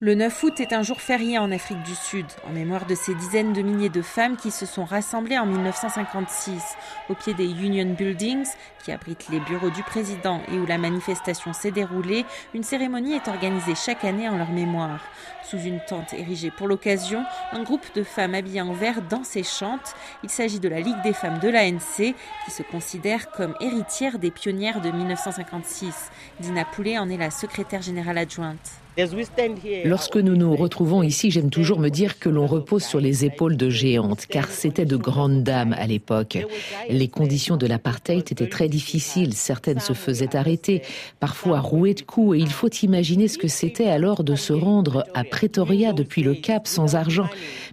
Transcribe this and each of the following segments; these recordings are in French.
Le 9 août est un jour férié en Afrique du Sud, en mémoire de ces dizaines de milliers de femmes qui se sont rassemblées en 1956 au pied des Union Buildings, qui abritent les bureaux du président et où la manifestation s'est déroulée. Une cérémonie est organisée chaque année en leur mémoire. Sous une tente érigée pour l'occasion, un groupe de femmes habillées en vert danse et chante. Il s'agit de la Ligue des femmes de l'ANC, qui se considère comme héritière des pionnières de 1956. Dina Poulet en est la secrétaire générale adjointe. Lorsque nous nous retrouvons ici, j'aime toujours me dire que l'on repose sur les épaules de géantes, car c'était de grandes dames à l'époque. Les conditions de l'apartheid étaient très difficiles, certaines se faisaient arrêter, parfois rouées de coups, et il faut imaginer ce que c'était alors de se rendre à Pretoria depuis le Cap sans argent.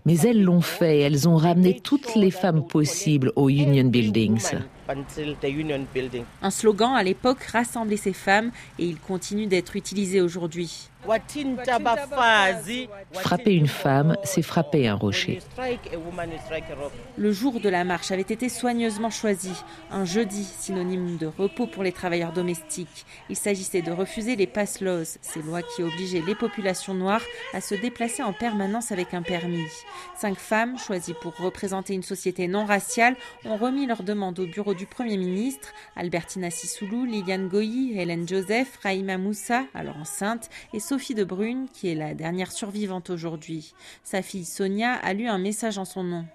Mais elles l'ont fait, elles ont ramené toutes les femmes possibles aux Union Buildings. Un slogan à l'époque rassemblait ces femmes et il continue d'être utilisé aujourd'hui. Frapper une femme, c'est frapper un rocher. Le jour de la marche avait été soigneusement choisi, un jeudi, synonyme de repos pour les travailleurs domestiques. Il s'agissait de refuser les pass laws, ces lois qui obligeaient les populations noires à se déplacer en permanence avec un permis. Cinq femmes, choisies pour représenter une société non raciale, ont remis leur demande au bureau du Premier ministre. Albertina Sissoulou, Liliane Goyi, Hélène Joseph, Raïma Moussa, alors enceinte, et Sophie de Brune, qui est la dernière survivante aujourd'hui. Sa fille Sonia a lu un message en son nom.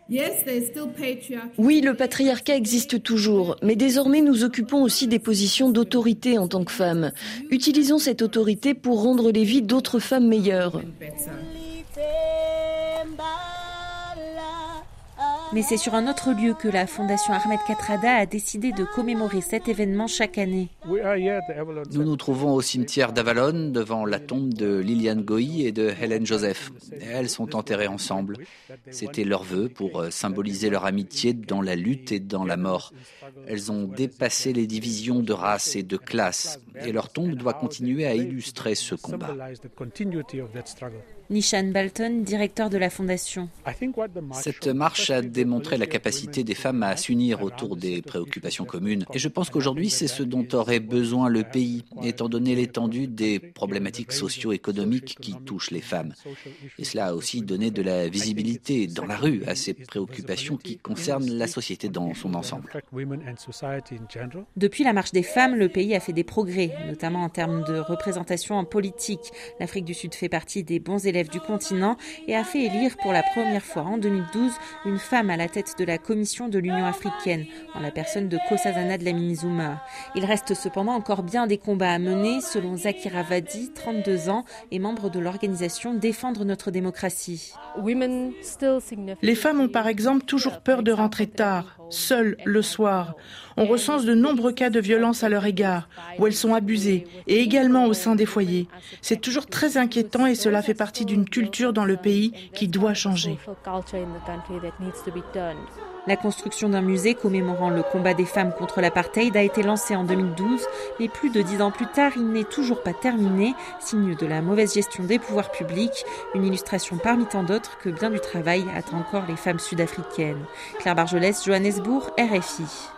Oui, le patriarcat existe toujours, mais désormais nous occupons aussi des positions d'autorité en tant que femmes. Utilisons cette autorité pour rendre les vies d'autres femmes meilleures. Mais c'est sur un autre lieu que la Fondation Ahmed Katrada a décidé de commémorer cet événement chaque année. Nous nous trouvons au cimetière d'Avalon devant la tombe de Liliane Goyi et de Hélène Joseph. Elles sont enterrées ensemble. C'était leur vœu pour euh, symboliser leur amitié dans la lutte et dans la mort. Elles ont dépassé les divisions de race et de classe et leur tombe doit continuer à illustrer ce combat. Nishan Balton, directeur de la Fondation. Cette marche a démontré la capacité des femmes à s'unir autour des préoccupations communes. Et je pense qu'aujourd'hui, c'est ce dont aurait besoin le pays, étant donné l'étendue des problématiques socio-économiques qui touchent les femmes. Et cela a aussi donné de la visibilité dans la rue à ces préoccupations qui concernent la société dans son ensemble. Depuis la marche des femmes, le pays a fait des progrès, notamment en termes de représentation en politique. L'Afrique du Sud fait partie des bons élèves du continent et a fait élire pour la première fois en 2012 une femme à la tête de la commission de l'Union africaine, en la personne de Kosazana Dlamini Zuma. Il reste cependant encore bien des combats à mener, selon Zakira Vadi, 32 ans, et membre de l'organisation Défendre notre démocratie. Les femmes ont par exemple toujours peur de rentrer tard, seules le soir. On recense de nombreux cas de violence à leur égard, où elles sont abusées, et également au sein des foyers. C'est toujours très inquiétant et cela fait partie d'une culture dans le pays qui doit changer. La construction d'un musée commémorant le combat des femmes contre l'apartheid a été lancée en 2012, mais plus de dix ans plus tard, il n'est toujours pas terminé, signe de la mauvaise gestion des pouvoirs publics, une illustration parmi tant d'autres que bien du travail attend encore les femmes sud-africaines. Claire Bargelès, Johannesburg, RFI.